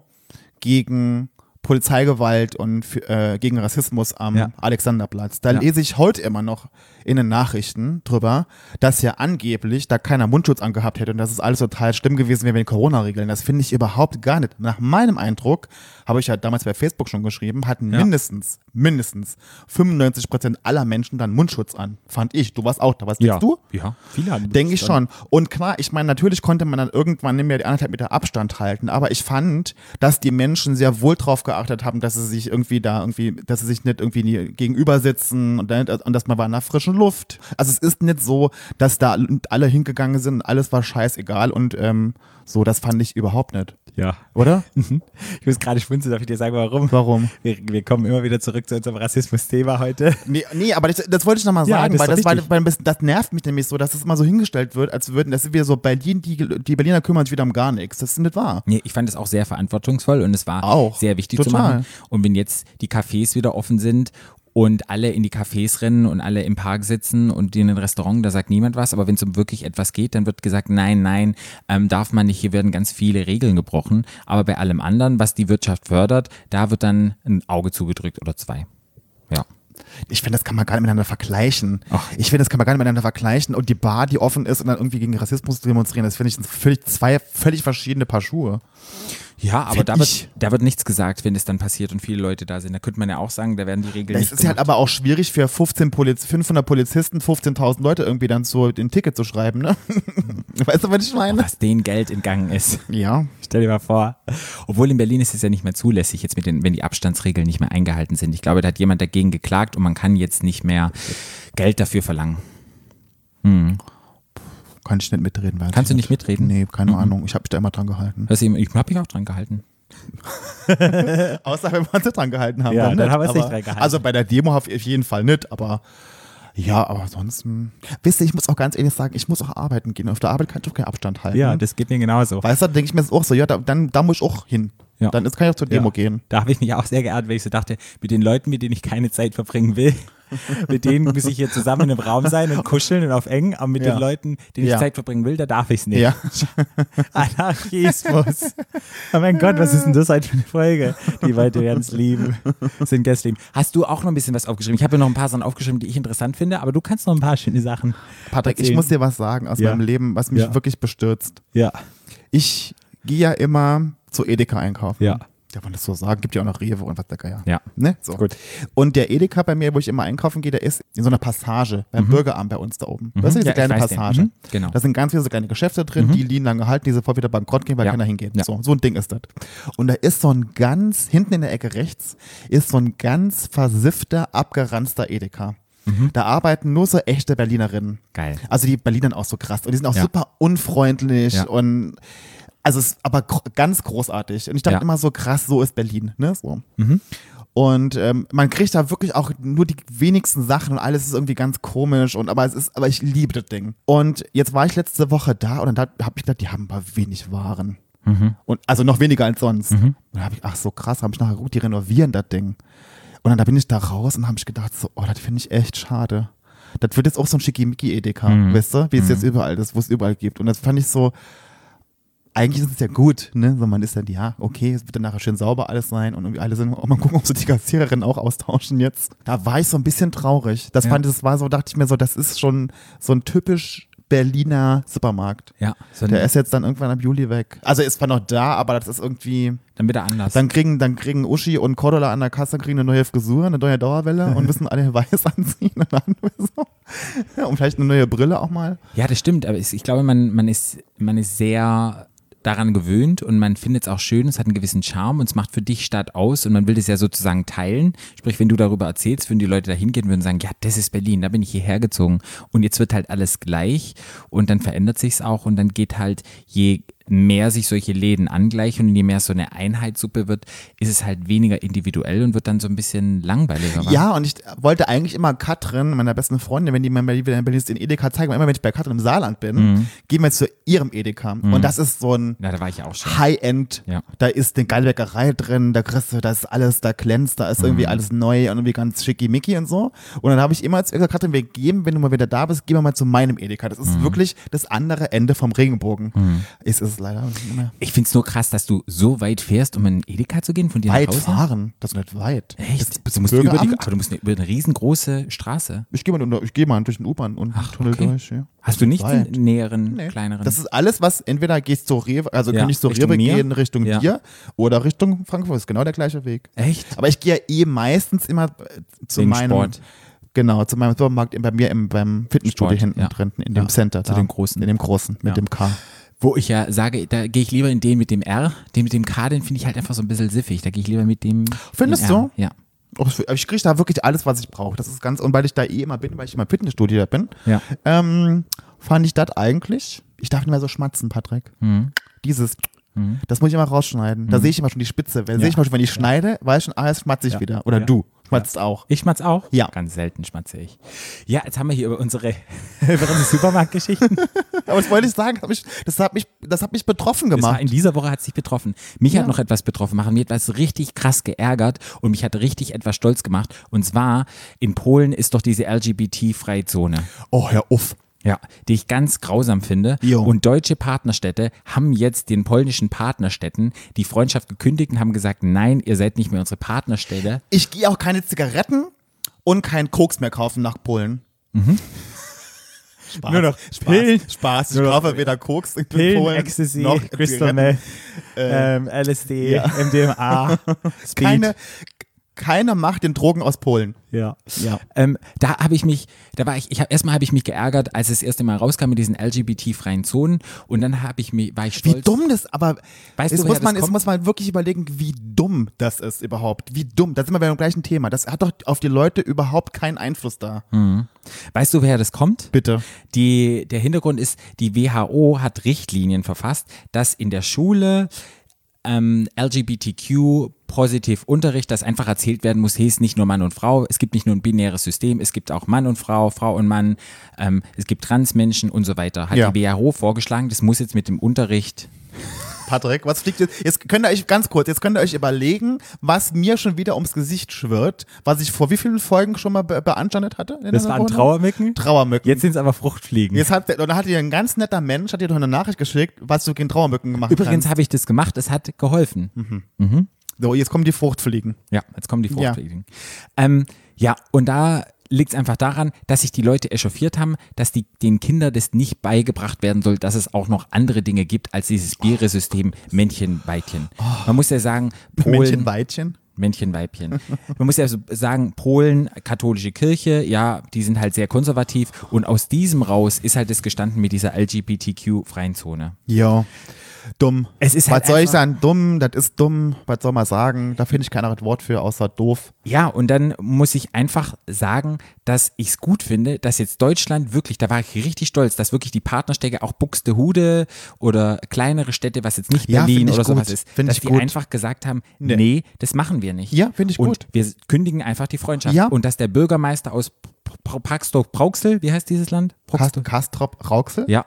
B: gegen Polizeigewalt und äh, gegen Rassismus am
A: Ja.
B: Alexanderplatz. Da
A: Ja.
B: lese ich heute immer noch in den Nachrichten drüber, dass ja angeblich da keiner Mundschutz angehabt hätte und dass es alles total schlimm gewesen wäre mit den Corona-Regeln. Das finde ich überhaupt gar nicht. Nach meinem Eindruck, habe ich ja damals bei Facebook schon geschrieben, hatten mindestens, mindestens 95 Prozent aller Menschen dann Mundschutz an. Fand ich. Du warst auch da. Was denkst du?
A: Ja, viele haben
B: Denke ich schon. Und klar, ich meine, natürlich konnte man dann irgendwann nicht mehr die anderthalb Meter Abstand halten, aber ich fand, dass die Menschen sehr wohl drauf geachtet haben, dass sie sich irgendwie da irgendwie, dass sie sich nicht irgendwie gegenüber sitzen und, dann, und dass man war in der frischen Luft. Also es ist nicht so, dass da alle hingegangen sind und alles war scheißegal und ähm, so, das fand ich überhaupt nicht.
A: Ja.
B: Oder?
A: Ich muss gerade schmunzeln, darf ich dir sagen, warum?
B: Warum?
A: Wir, wir kommen immer wieder zurück zu unserem Rassismus-Thema heute.
B: Nee, nee aber das, das wollte ich nochmal
A: Ja,
B: sagen,
A: das ist
B: weil, das, weil, weil bisschen, das nervt mich nämlich so, dass es immer so hingestellt wird, als würden, das ist wieder so Berlin, die, die Berliner kümmern sich wieder um gar nichts. Das ist nicht wahr.
A: Nee, ich fand es auch sehr verantwortungsvoll und es war
B: Auch.
A: sehr wichtig zu
B: Total.
A: machen. Und wenn jetzt die Cafés wieder offen sind und alle in die Cafés rennen und alle im Park sitzen und in ein Restaurant, da sagt niemand was, aber wenn es um wirklich etwas geht, dann wird gesagt, nein, nein, ähm, darf man nicht, hier werden ganz viele Regeln gebrochen. Aber bei allem anderen, was die Wirtschaft fördert, da wird dann ein Auge zugedrückt oder zwei. Ja.
B: Ich finde, das kann man gar nicht miteinander vergleichen.
A: Ach.
B: Ich finde, das kann man gar nicht miteinander vergleichen. Und die Bar, die offen ist und dann irgendwie gegen Rassismus demonstrieren, das finde ich sind völlig, zwei völlig verschiedene Paar Schuhe.
A: Ja, aber da wird, da wird nichts gesagt, wenn es dann passiert und viele Leute da sind. Da könnte man ja auch sagen, da werden die Regeln
B: Das
A: nicht
B: ist halt
A: gemacht.
B: aber auch schwierig für 15 Poliz 500 Polizisten, 15.000 Leute irgendwie dann so den Ticket zu schreiben, ne? weißt du, was ich meine?
A: was denen Geld entgangen ist.
B: Ja.
A: Stell dir mal vor. Obwohl in Berlin ist es ja nicht mehr zulässig, jetzt mit den, wenn die Abstandsregeln nicht mehr eingehalten sind. Ich glaube, da hat jemand dagegen geklagt und man kann jetzt nicht mehr Geld dafür verlangen.
B: Kann ich nicht mitreden.
A: Kannst du nicht mitreden?
B: Nee, keine Ahnung. Ich habe mich da immer dran gehalten.
A: Das eben, ich habe mich auch dran gehalten.
B: Außer wenn wir uns nicht dran gehalten haben.
A: Ja, dann
B: nicht.
A: haben wir uns nicht dran gehalten.
B: Also bei der Demo auf jeden Fall nicht, aber ja, aber ansonsten. Wisst ihr, ich muss auch ganz ehrlich sagen, ich muss auch arbeiten gehen. Auf der Arbeit kann ich auch keinen Abstand halten.
A: Ja, das geht mir genauso.
B: Weißt du, da denke ich mir auch so, ja, da, dann da muss ich auch hin.
A: Ja.
B: Dann ist, kann ich auch zur Demo
A: Ja.
B: gehen.
A: Da habe ich mich auch sehr geehrt, weil ich so dachte, mit den Leuten, mit denen ich keine Zeit verbringen will, mit denen muss ich hier zusammen in einem Raum sein und kuscheln und auf eng, aber mit
B: Ja.
A: den Leuten, denen ich. Zeit verbringen will, da darf ich es nicht.
B: Ja.
A: Anarchismus. Oh mein Gott, was ist denn das heute für eine Folge? Die Leute werden es lieben. Sind Gäste lieben. Hast du auch noch ein bisschen was aufgeschrieben? Ich habe ja noch ein paar Sachen aufgeschrieben, die ich interessant finde, aber du kannst noch ein paar schöne Sachen.
B: Patrick, ich
A: erzählen.
B: muss dir was sagen aus meinem Leben, was mich wirklich bestürzt.
A: Ja.
B: Ich gehe ja immer zu Edeka einkaufen.
A: Ja.
B: Darf man das so sagen? Gibt ja auch noch Rewe und was der Geier.
A: Ja.
B: Ne? So.
A: Gut.
B: Und der Edeka bei mir, wo ich immer einkaufen gehe, der ist in so einer Passage beim Bürgeramt bei uns da oben. Weißt du, diese
A: Mhm. Ja,
B: kleine. Passage?
A: Mhm. Genau.
B: Da sind ganz viele so kleine Geschäfte drin, die liegen lang gehalten, die sofort wieder bankrott gehen, weil
A: Ja.
B: keiner hingeht.
A: Ja.
B: So, so ein Ding ist das. Und da ist so ein ganz, hinten in der Ecke rechts, ist so ein ganz versiffter, abgeranzter Edeka.
A: Mhm.
B: Da arbeiten nur so echte Berlinerinnen.
A: Geil.
B: Also die Berlinern auch so krass. Und die sind auch
A: Ja.
B: super unfreundlich
A: Ja.
B: und also es ist aber ganz großartig. Und ich dachte
A: Ja.
B: immer so krass, so ist Berlin. Ne? So.
A: Mhm.
B: Und ähm, man kriegt da wirklich auch nur die wenigsten Sachen und alles ist irgendwie ganz komisch und aber es ist, aber ich liebe das Ding. Und jetzt war ich letzte Woche da und dann habe ich gedacht, die haben aber wenig Waren. Und also noch weniger als sonst. Und dann habe ich, ach so krass, habe ich nachher gut, die renovieren das Ding. Und dann da bin ich da raus und habe ich gedacht, so, oh, das finde ich echt schade. Das wird jetzt auch so ein Schickimicki-Edeka, weißt du, wie es jetzt überall ist, wo es überall gibt. Und das fand ich so, eigentlich ist es ja gut, ne? So, man ist dann, ja, okay, es wird dann nachher schön sauber alles sein und irgendwie alle sind, auch mal gucken, ob sie die Kassiererinnen auch austauschen jetzt. Da war ich so ein bisschen traurig. Das
A: Ja.
B: fand ich, das war so, dachte ich mir so, das ist schon so ein typisch Berliner Supermarkt.
A: Ja. So
B: Der ist jetzt dann irgendwann ab Juli weg. Also ist zwar noch da, aber das ist irgendwie,
A: dann wieder anders.
B: dann kriegen, dann kriegen Uschi und Cordula an der Kasse kriegen eine neue Frisur, eine neue Dauerwelle und müssen alle weiß anziehen und, dann so. ja, und vielleicht eine neue Brille auch mal.
A: Ja, das stimmt, aber es- ich glaube, man, man, ist, man ist sehr daran gewöhnt und man findet es auch schön, es hat einen gewissen Charme und es macht für dich Stadt aus und man will das ja sozusagen teilen. Sprich, wenn du darüber erzählst, würden die Leute da hingehen und würden sagen, ja, das ist Berlin, da bin ich hierher gezogen und jetzt wird halt alles gleich und dann verändert sich's auch und dann geht halt, je mehr sich solche Läden angleichen und je mehr so eine Einheitssuppe wird, ist es halt weniger individuell und wird dann so ein bisschen langweiliger.
B: Ja, und ich wollte eigentlich immer Katrin, meiner besten Freundin, wenn die mal wieder in Berlin ist, den Edeka zeigen, weil immer wenn ich bei Katrin im Saarland bin,
A: Mhm.
B: gehen wir zu ihrem Edeka. Und das ist so ein
A: Ja.
B: High-End.
A: Ja.
B: Da ist eine geile Bäckerei drin, da kriegst du, da ist alles, da glänzt, da ist irgendwie
A: Mhm.
B: alles neu und irgendwie ganz schickimicki und so. Und dann habe ich immer zu ihr gesagt, Katrin, wir gehen, wenn du mal wieder da bist, gehen wir mal zu meinem Edeka. Das
A: Mhm.
B: ist wirklich das andere Ende vom Regenbogen. Ist es. leider nicht mehr.
A: Ich finde es nur krass, dass du so weit fährst, um in Edeka zu gehen von dir
B: Weit
A: nach Hause.
B: fahren, das ist nicht weit.
A: Echt?
B: Das,
A: Du musst über die, aber du musst über eine riesengroße Straße.
B: Ich gehe mal, ich geh mal durch den U-Bahn und einen Tunnel
A: okay.
B: durch. Ja.
A: Hast du nicht
B: Weit.
A: den näheren,
B: Nee.
A: kleineren?
B: Das ist alles, was entweder gehst zur Rewe, also
A: Ja,
B: kann ich zur
A: Richtung
B: Rewe
A: mir?
B: gehen Richtung
A: Ja.
B: dir oder Richtung Frankfurt. ist genau der gleiche Weg.
A: Echt?
B: Aber ich gehe ja eh meistens immer äh, zu
A: Wegen
B: meinem
A: Sport.
B: Genau, zu meinem Supermarkt bei mir im, beim Fitnessstudio
A: Sport,
B: hinten
A: ja.
B: drin, in dem Center.
A: zu
B: da.
A: dem großen.
B: In dem großen, mit dem K.
A: Wo ich ja sage, da gehe ich lieber in den mit dem R. Den mit dem K, den finde ich halt einfach so ein bisschen siffig. Da gehe ich lieber mit dem.
B: Findest du?
A: Ja.
B: Oh, Ich kriege da wirklich alles, was ich brauche. Das ist ganz, und weil ich da eh immer bin, weil ich immer im Fitnessstudio da bin,
A: Ja.
B: ähm, fand ich das eigentlich, ich darf nicht mehr so schmatzen, Patrick.
A: Mhm.
B: Dieses, das muss ich immer rausschneiden. Da sehe ich immer schon die Spitze. Da sehe ich mal schon, wenn ich schneide, weiß ich schon, ah, jetzt schmatze ich
A: Ja.
B: wieder. Oder
A: Ja.
B: du schmatzt auch.
A: Ich schmatz auch?
B: Ja.
A: Ganz selten schmatze ich. Ja, jetzt haben wir hier über unsere, über unsere Supermarktgeschichten.
B: Aber das wollte ich sagen, das hat mich, das hat mich, das hat mich betroffen
A: Das war
B: gemacht.
A: in dieser Woche hat es sich betroffen. Mich
B: Ja.
A: hat noch etwas betroffen machen. Mir hat etwas richtig krass geärgert und mich hat richtig etwas stolz gemacht. Und zwar in Polen ist doch diese LGBT-freie Zone.
B: Oh, hör auf.
A: Ja, die ich ganz grausam finde.
B: Jo.
A: Und deutsche Partnerstädte haben jetzt den polnischen Partnerstädten die Freundschaft gekündigt und haben gesagt, nein, ihr seid nicht mehr unsere Partnerstädte.
B: Ich gehe auch keine Zigaretten und keinen Koks mehr kaufen nach Polen. Spaß,
A: Nur noch
B: Spaß,
A: Pillen.
B: Spaß. Ich
A: Nur noch
B: kaufe weder Koks in Polen noch Zigaretten.
A: ähm, LSD,
B: ja.
A: MDMA, Speed.
B: Keine, keiner macht den Drogen aus Polen.
A: Ja. ja. Ähm, da habe ich mich, da war ich, ich hab, erstmal habe ich mich geärgert, als es das erste Mal rauskam mit diesen LGBT-freien Zonen und dann habe ich mich, war ich
B: Wie
A: stolz.
B: dumm das, aber
A: Weißt
B: jetzt,
A: du,
B: muss man,
A: kommt?
B: muss man wirklich überlegen, wie dumm das ist überhaupt. Wie dumm. Da sind wir beim gleichen Thema. Das hat doch auf die Leute überhaupt keinen Einfluss da.
A: Weißt du, woher das kommt?
B: Bitte.
A: Die, der Hintergrund ist, die WHO hat Richtlinien verfasst, dass in der Schule ähm, LGBTQ positiv Unterricht, das einfach erzählt werden muss, hey, ist nicht nur Mann und Frau, es gibt nicht nur ein binäres System, es gibt auch Mann und Frau, Frau und Mann, ähm, es gibt Transmenschen und so weiter. Hat
B: Ja.
A: die WHO vorgeschlagen, das muss jetzt mit dem Unterricht
B: Patrick, was fliegt jetzt? Jetzt könnt ihr euch ganz kurz, jetzt könnt ihr euch überlegen, was mir schon wieder ums Gesicht schwirrt, was ich vor wie vielen Folgen schon mal be beanstandet hatte.
A: Das waren? Trauermücken?
B: Trauermücken.
A: Jetzt sind es aber Fruchtfliegen.
B: Jetzt hat, und dann hat dir ein ganz netter Mensch, hat dir doch eine Nachricht geschickt, was du gegen Trauermücken gemacht
A: Übrigens
B: hast.
A: habe ich das gemacht, es hat geholfen.
B: So, jetzt kommen die Fruchtfliegen.
A: Ja, jetzt kommen die Fruchtfliegen. Ja, ähm, ja und da liegt es einfach daran, dass sich die Leute echauffiert haben, dass die, den Kindern das nicht beigebracht werden soll, dass es auch noch andere Dinge gibt als dieses Biere-System Männchen, Weibchen. Man muss ja sagen, Polen,
B: Männchen, Weibchen.
A: Männchen, Weibchen. Man muss ja so sagen, Polen, katholische Kirche, ja, die sind halt sehr konservativ und aus diesem raus ist halt das gestanden mit dieser LGBTQ-freien Zone.
B: Ja. Dumm.
A: Es ist
B: was
A: halt
B: soll ich sagen? Dumm, das ist dumm. Was soll man sagen? Da finde ich kein anderes Wort für, außer doof.
A: Ja, und dann muss ich einfach sagen, dass ich es gut finde, dass jetzt Deutschland wirklich, da war ich richtig stolz, dass wirklich die Partnerstädte auch Buxtehude oder kleinere Städte, was jetzt nicht
B: Ja,
A: Berlin
B: ich
A: oder sowas
B: gut.
A: ist,
B: Find
A: dass die
B: gut.
A: einfach gesagt haben,
B: Nee.
A: nee. das machen wir nicht.
B: Ja, find ich
A: und
B: gut.
A: wir kündigen einfach die Freundschaft.
B: Ja.
A: Und dass der Bürgermeister aus Praxdorf-Brauxel, wie heißt dieses Land?
B: Kast Kastrop Rauxel?
A: Ja,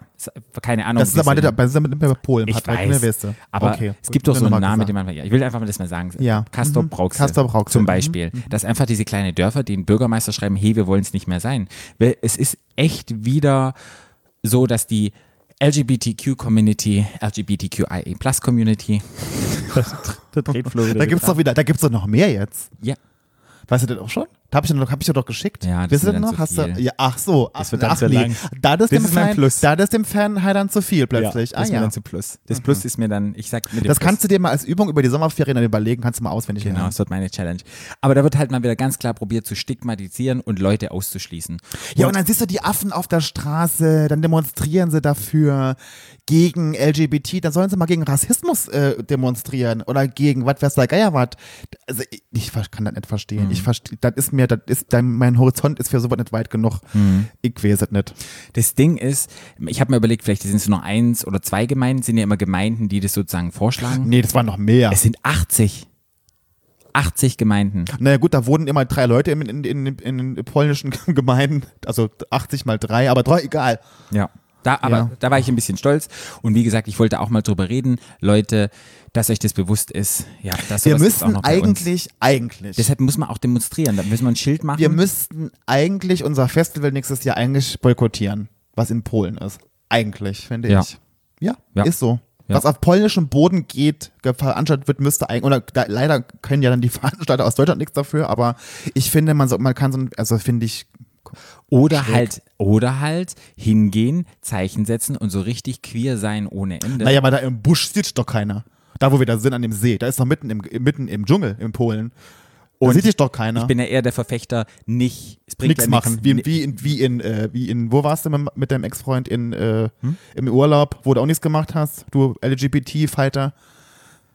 A: keine Ahnung.
B: Das ist aber
A: es
B: nicht, das ist aber nicht mehr Polen,
A: ich
B: Patrick,
A: weiß,
B: ne, weißt du.
A: aber
B: okay.
A: es gibt doch so einen Namen,
B: gesagt.
A: den man, ja, ich will einfach mal das mal sagen.
B: Ja. Mhm.
A: Brauxel.
B: Castor Brauxel.
A: Zum
B: Mhm.
A: Beispiel. Dass einfach diese kleinen Dörfer den Bürgermeister schreiben, hey, wir wollen es nicht mehr sein. Weil es ist echt wieder so, dass die LGBTQ-Community, LGBTQIA-Plus-Community,
B: Da gibt's doch wieder, da gibt's doch noch mehr jetzt.
A: Ja,
B: Weißt du das auch schon? Da hab ich, dir noch- hab ich dir doch geschickt.
A: Ja, das ist mir dann
B: noch? Hast du,
A: viel.
B: ja, ach so. Ach,
A: wird dann
B: ach nee.
A: lang.
B: Da ist
A: Das
B: dem
A: ist
B: Fan,
A: Plus.
B: Da ist dem Fan halt dann zu viel plötzlich.
A: das
B: ah
A: ist mir
B: ja.
A: dann zu Plus. Das Plus ist mir dann, ich sag dem
B: Das
A: Plus.
B: kannst du dir mal als Übung über die Sommerferien dann überlegen, kannst du mal auswendig
A: Genau,
B: lernen.
A: das wird meine Challenge. Aber da wird halt mal wieder ganz klar probiert zu stigmatisieren und Leute auszuschließen.
B: Ja, und dann siehst du die Affen auf der Straße, dann demonstrieren sie dafür gegen LGBT, dann sollen sie mal gegen Rassismus äh, demonstrieren oder gegen was weiß der Geier was. Also ich, ich kann das nicht verstehen. Ich verstehe, das ist mir, das ist, mein Horizont ist für sowas nicht weit genug. Ich weiß es nicht.
A: Das Ding ist, ich habe mir überlegt, vielleicht sind es nur eins oder zwei Gemeinden, sind ja immer Gemeinden, die das sozusagen vorschlagen.
B: Nee, das waren noch mehr.
A: Es sind 80. 80 Gemeinden.
B: Naja gut, da wohnen immer drei Leute in, in, in, in den polnischen Gemeinden, also 80 mal drei, aber drei, egal.
A: Ja. Da, aber
B: Ja.
A: da war ich ein bisschen stolz. Und wie gesagt, ich wollte auch mal drüber reden, Leute, dass euch das bewusst ist. Ja, dass
B: Wir müssten eigentlich, eigentlich,
A: Deshalb muss man auch demonstrieren. Da müssen wir ein Schild machen.
B: wir müssten eigentlich unser Festival nächstes Jahr eigentlich boykottieren, was in Polen ist. Eigentlich, finde
A: Ja.
B: ich. Ja,
A: Ja.
B: ist so. Was auf polnischem Boden geht, ge- veranstaltet wird, müsste eigentlich, oder da, leider können ja dann die Veranstalter aus Deutschland nichts dafür, aber ich finde, man, so, man kann so, ein- also finde ich,
A: Oder
B: Schräg.
A: halt, oder halt hingehen, Zeichen setzen und so richtig queer sein ohne Ende.
B: naja, aber da im Busch sieht doch keiner. Da, wo wir da sind, an dem See, da ist doch mitten im, mitten im Dschungel in Polen. Da
A: Und
B: sieht dich doch keiner.
A: Ich bin ja eher der Verfechter, nicht, es bringt
B: nichts
A: ja
B: machen. Wie, wie, in, wie, in, äh, wie in, wo warst du mit, mit deinem Ex-Freund in, äh, im Urlaub, wo du auch nichts gemacht hast? Du LGBT-Fighter.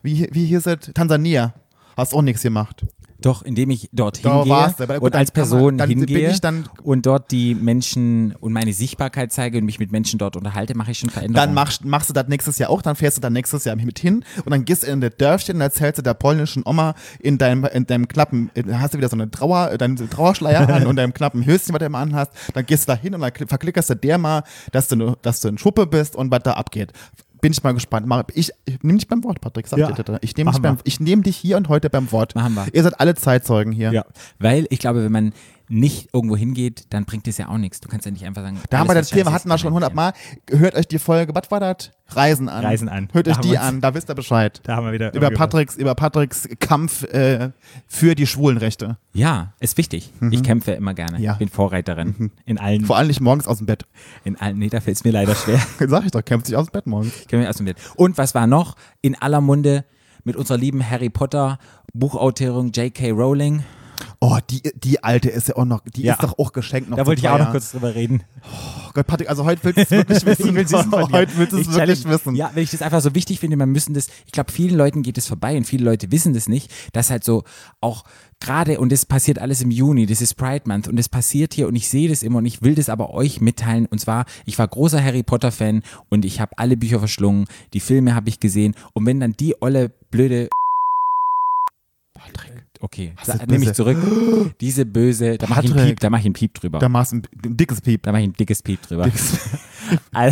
B: Wie, wie hieß es? Tansania. Hast auch nichts gemacht.
A: Doch, indem ich dort
B: Da
A: hingehe und als
B: kann man-
A: Person
B: dann bin
A: hingehe
B: ich dann-
A: und dort die Menschen und meine Sichtbarkeit zeige und mich mit Menschen dort unterhalte, mache ich schon Veränderungen.
B: Dann machst, machst du das nächstes Jahr auch, dann fährst du dann nächstes Jahr mit hin und dann gehst du in das Dörfchen und erzählst du der polnischen Oma in deinem, in deinem knappen, da hast du wieder so eine Trauer, äh, deinen Trauerschleier an und deinem knappen Höschen, was du immer anhast, dann gehst du da hin und dann kli- verklickerst du der mal, dass du, dass du ein Schuppe bist und was da abgeht. Bin ich mal gespannt. Ich, ich nehme dich beim Wort, Patrick. Sag
A: Ja.
B: dir. Ich nehme dich,
A: Machen
B: beim- ich nehm dich hier und heute beim Wort.
A: Machen wir.
B: Ihr seid alle Zeitzeugen hier.
A: Ja, weil ich glaube, wenn man nicht irgendwo hingeht, dann bringt es ja auch nichts. Du kannst ja nicht einfach sagen,
B: Da haben wir das Thema, hatten wir schon hundertmal. Hört euch die Folge, was war das? Reisen an.
A: Reisen an.
B: Hört
A: Da
B: euch die an, da wisst ihr Bescheid.
A: Da haben wir wieder
B: Über Patricks, über Patricks Kampf äh, für die Schwulenrechte.
A: Ja, ist wichtig. Ich kämpfe immer gerne.
B: Mhm. Ja. Mhm.
A: Bin Vorreiterin in allen,
B: Vor allem nicht morgens aus dem Bett.
A: in allen. Nee, da fällt es mir leider schwer.
B: Sag ich doch, kämpft sich aus dem Bett morgens.
A: Ich kämpfe aus dem Bett. Und was war noch in aller Munde mit unserer lieben Harry Potter Buchautorin J.K. Rowling?
B: Oh, die, die alte ist ja auch noch, die
A: Ja.
B: ist doch auch geschenkt noch
A: Da wollte ich auch noch kurz drüber reden.
B: Oh Gott, Patrick, also heute willst du es wirklich wissen.
A: Von dir.
B: heute willst du es
A: Ich
B: wirklich
A: challenge-
B: wissen.
A: Ja, weil ich das einfach so wichtig finde, man müssen das, ich glaube, vielen Leuten geht es vorbei und viele Leute wissen das nicht, dass halt so auch gerade, und das passiert alles im Juni, das ist Pride Month und das passiert hier und ich sehe das immer und ich will das aber euch mitteilen und zwar, ich war großer Harry Potter Fan und ich habe alle Bücher verschlungen, die Filme habe ich gesehen und wenn dann die olle blöde Okay,
B: du
A: sa- nehme ich zurück. Diese böse, da mache ich. Piep, da mache ich einen Piep drüber.
B: da machst du ein, ein dickes Piep.
A: Da mache ich ein dickes Piep drüber.
B: Dickes-
A: da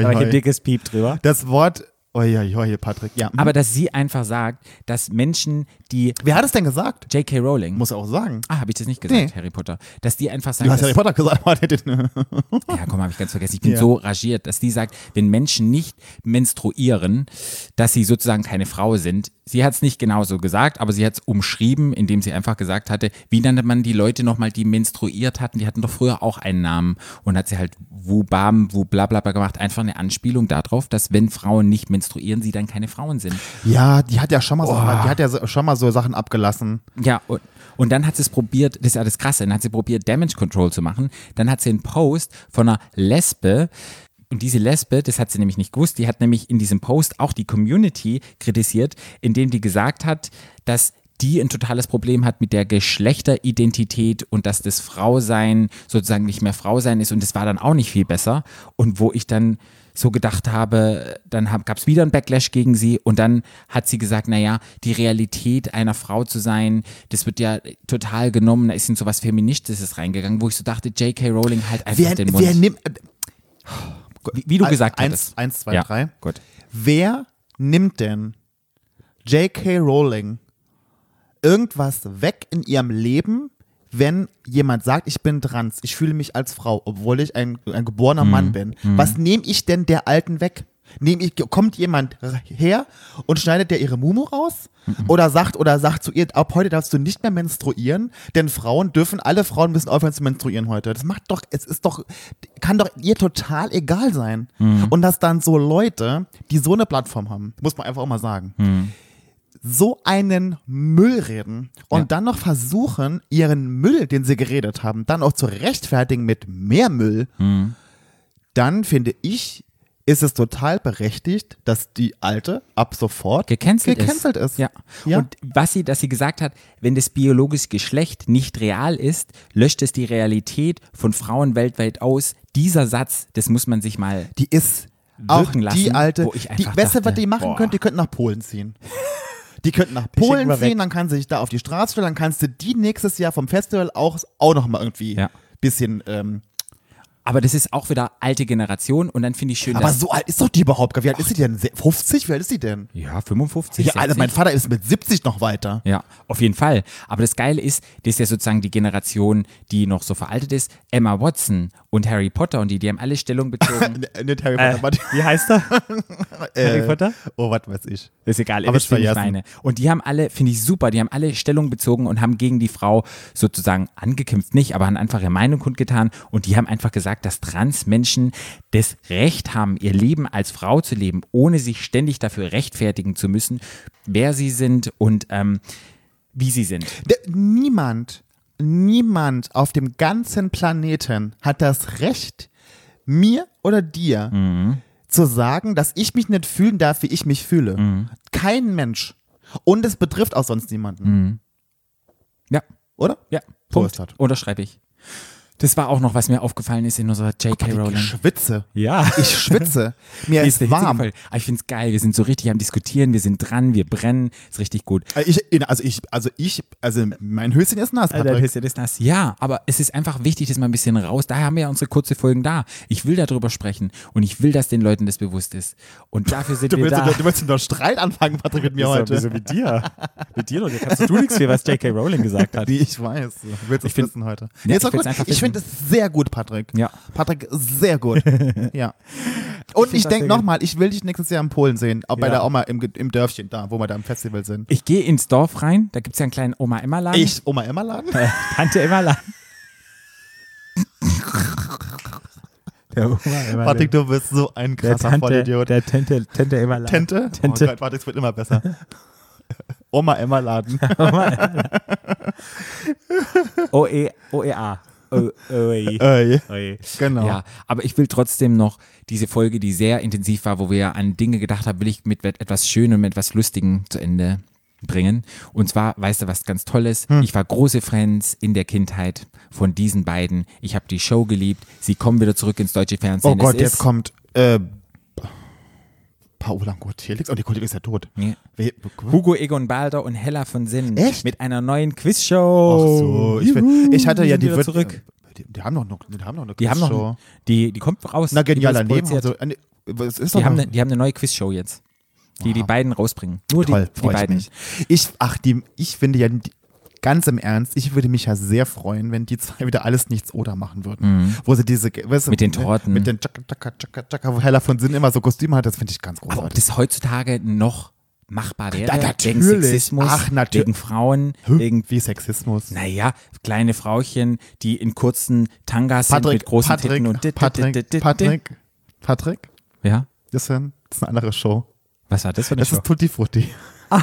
A: mache ich ein dickes Piep drüber.
B: Das Wort, oi, oi, oi, Patrick, ja.
A: Aber dass sie einfach sagt, dass Menschen, die
B: Wer hat es denn gesagt?
A: J.K. Rowling,
B: Muss er auch sagen.
A: ah, habe ich das nicht gesagt,
B: Nee.
A: Harry Potter, dass die einfach sagt,
B: Du hast Harry Potter gesagt.
A: Ja, komm, habe ich ganz vergessen, ich bin
B: Ja.
A: so ragiert, dass die sagt, wenn Menschen nicht menstruieren, dass sie sozusagen keine Frau sind. Sie hat es nicht genauso gesagt, aber sie hat es umschrieben, indem sie einfach gesagt hatte, wie nannte man die Leute nochmal, die menstruiert hatten, die hatten doch früher auch einen Namen und hat sie halt Wubam, Wublablabla gemacht, einfach eine Anspielung darauf, dass wenn Frauen nicht menstruieren, sie dann keine Frauen sind.
B: Ja, die hat ja schon mal so, die hat ja schon mal so Sachen abgelassen.
A: Ja, und, und dann hat sie es probiert, das ist ja das Krasse, dann hat sie probiert, Damage Control zu machen. Dann hat sie einen Post von einer Lesbe, und diese Lesbe, das hat sie nämlich nicht gewusst, die hat nämlich in diesem Post auch die Community kritisiert, indem die gesagt hat, dass die ein totales Problem hat mit der Geschlechteridentität und dass das Frausein sozusagen nicht mehr Frausein ist und das war dann auch nicht viel besser. Und wo ich dann so gedacht habe, dann gab es wieder einen Backlash gegen sie und dann hat sie gesagt, naja, die Realität einer Frau zu sein, das wird ja total genommen, da ist in so was Feministisches reingegangen, wo ich so dachte, J.K. Rowling halt einfach
B: Wer,
A: den Mund.
B: wer nimmt,
A: wie, wie du gesagt
B: eins,
A: hattest.
B: Eins, zwei,
A: ja,
B: drei.
A: Gut.
B: Wer nimmt denn J.K. Rowling irgendwas weg in ihrem Leben, wenn jemand sagt, ich bin trans, ich fühle mich als Frau, obwohl ich ein, ein geborener
A: Mhm.
B: Mann bin? Was nehme ich denn der Alten weg? Nehm ich, kommt jemand her und schneidet der ihre Mumu raus?
A: Mhm.
B: Oder sagt, oder sagt zu ihr, ab heute darfst du nicht mehr menstruieren, denn Frauen dürfen, alle Frauen müssen aufhören zu menstruieren heute. Das macht doch, es ist doch, kann doch ihr total egal sein.
A: Mhm.
B: Und dass dann so Leute, die so eine Plattform haben, muss man einfach auch mal sagen,
A: Mhm.
B: So einen Müll reden und
A: Ja.
B: dann noch versuchen, ihren Müll, den sie geredet haben, dann auch zu rechtfertigen mit mehr Müll,
A: Mhm.
B: dann finde ich, ist es total berechtigt, dass die Alte ab sofort
A: gecancelt,
B: gecancelt ist.
A: Ja.
B: Ja.
A: Und was sie, dass sie gesagt hat, wenn das biologische Geschlecht nicht real ist, löscht es die Realität von Frauen weltweit aus. Dieser Satz, das muss man sich mal
B: Die ist auch
A: lassen,
B: die Alte.
A: wo ich
B: Die, weißt du, was die machen
A: boah.
B: könnte? Die könnten nach Polen ziehen. Die könnten nach Polen
A: weg.
B: ziehen, dann kann sie sich da auf die Straße stellen, dann kannst du die nächstes Jahr vom Festival auch, auch nochmal irgendwie
A: Ja.
B: bisschen ähm,
A: aber das ist auch wieder alte Generation und dann finde ich schön,
B: Aber so alt ist doch die überhaupt. gar- Wie alt ist sie denn? Se- 50? Wie alt ist sie denn?
A: ja, 55,
B: Ja,
A: 60.
B: mein Vater ist mit 70 noch weiter.
A: Ja, auf jeden Fall. Aber das Geile ist, das ist ja sozusagen die Generation, die noch so veraltet ist. Emma Watson und Harry Potter und die, die haben alle Stellung bezogen.
B: Nicht Harry Potter, aber die-
A: Wie heißt er?
B: äh,
A: Potter?
B: Oh, was weiß ich.
A: Ist egal,
B: Aber
A: wisst, ich meine. Und die haben alle, finde ich super, die haben alle Stellung bezogen und haben gegen die Frau sozusagen angekämpft, nicht, aber haben einfach ihre Meinung kundgetan und die haben einfach gesagt, dass Transmenschen das Recht haben, ihr Leben als Frau zu leben, ohne sich ständig dafür rechtfertigen zu müssen, wer sie sind und ähm, wie sie sind.
B: Der, niemand, niemand auf dem ganzen Planeten hat das Recht, mir oder dir
A: Mhm.
B: zu sagen, dass ich mich nicht fühlen darf, wie ich mich fühle.
A: Mhm.
B: Kein Mensch. Und es betrifft auch sonst niemanden.
A: Ja,
B: Oder?
A: ja,
B: So
A: Punkt.
B: ist das.
A: Unterschreibe ich. Das war auch noch, was mir aufgefallen ist in unserer J.K.
B: Ich
A: Rowling.
B: schwitze.
A: Ja.
B: Ich schwitze. Mir ist
A: der Hitze
B: warm.
A: Aber ich finde es geil. Wir sind so richtig am Diskutieren, wir sind dran, wir brennen. Ist richtig gut.
B: Äh, Ich, also ich, also ich, also mein Höschen ist nass,
A: Alter,
B: Patrick.
A: ist ja das nass. Ja, aber es ist einfach wichtig, dass mal ein bisschen raus. Daher haben wir ja unsere kurze Folgen da. Ich will darüber sprechen und ich will, dass den Leuten das bewusst ist. Und dafür sind
B: Du
A: wir da.
B: du willst noch Streit anfangen, Patrick, mit mir heute.
A: mit dir. mit dir, da kannst du nichts für, was J.K. Rowling gesagt hat.
B: Wie ich weiß. Du willst es
A: find-
B: wissen heute.
A: Ja,
B: Nee, ist
A: ich
B: doch gut.
A: einfach
B: Ich. Finde es sehr gut, Patrick.
A: Ja.
B: Patrick, sehr gut. ja. Und ich
A: das
B: denke nochmal, ich will dich nächstes Jahr in Polen sehen. Auch bei
A: Ja.
B: der Oma im, im Dörfchen da, wo wir da im Festival sind.
A: Ich gehe ins Dorf rein, da gibt es ja einen kleinen Oma-Emma-Laden.
B: Ich, Oma Emma Laden?
A: Äh, Tante Emma-Laden. Der Oma-Emma-Laden.
B: Patrick, du bist so ein
A: der
B: krasser
A: Tante,
B: Vollidiot.
A: der Tante, Tante Emma-Laden.
B: Tente?
A: Tente.
B: Oh Gott, Patrick, es wird immer besser. Oma Emma Laden.
A: OE, OEA. O- OE.
B: Ey,
A: OE.
B: genau.
A: Ja, aber ich will trotzdem noch diese Folge, die sehr intensiv war, wo wir an Dinge gedacht haben, will ich mit etwas Schönem, mit etwas Lustigem zu Ende bringen. Und zwar, weißt du, was ganz Tolles?
B: Hm.
A: Ich war große Fans in der Kindheit von diesen beiden. Ich habe die Show geliebt. Sie kommen wieder zurück ins deutsche Fernsehen.
B: Oh Gott,
A: es
B: jetzt kommt äh, Paola Gutierrez. Oh, die Kollege ist ja tot.
A: Ja.
B: We-
A: Hugo Egon Balder und Hella von Sinn.
B: Echt?
A: Mit einer neuen
B: Ach
A: Quizshow.
B: so, ich,
A: Juhu,
B: ich hatte ja die wird-
A: zurück.
B: Die, die haben noch, die haben noch eine
A: Die haben noch,
B: Quizshow.
A: die, die kommt raus.
B: Na, Leben.
A: produziert.
B: Also, doch
A: Die haben, eine, die haben eine neue Quizshow jetzt. Die die beiden rausbringen. Nur
B: Toll,
A: die, die
B: ich
A: beiden.
B: mich. Ich, ach, die, ich finde ja, die, ganz im Ernst, ich würde mich ja sehr freuen, wenn die zwei wieder alles nichts oder machen würden. Wo sie diese, weißt du,
A: Mhm. Mit den Torten.
B: Mit den Tschakka, Tschakka, Tschakka, Tschakka, wo Hella von Sinn immer so Kostüme hat, das finde ich ganz
A: Aber ob
B: großartig.
A: das heutzutage noch machbar wäre? Wegen
B: natürlich.
A: Sexismus,
B: Ach, natürlich.
A: wegen Frauen, wegen,
B: Wie Sexismus.
A: naja, kleine Frauchen, die in kurzen Tangas sind
B: Patrick,
A: mit großen
B: Patrick,
A: Titten und dit,
B: Patrick,
A: dit, dit.
B: Patrick, Patrick,
A: Ja,
B: das ist, ein, das ist eine andere Show.
A: was war das für eine
B: Das
A: Show?
B: ist Tutti Frutti.
A: Ach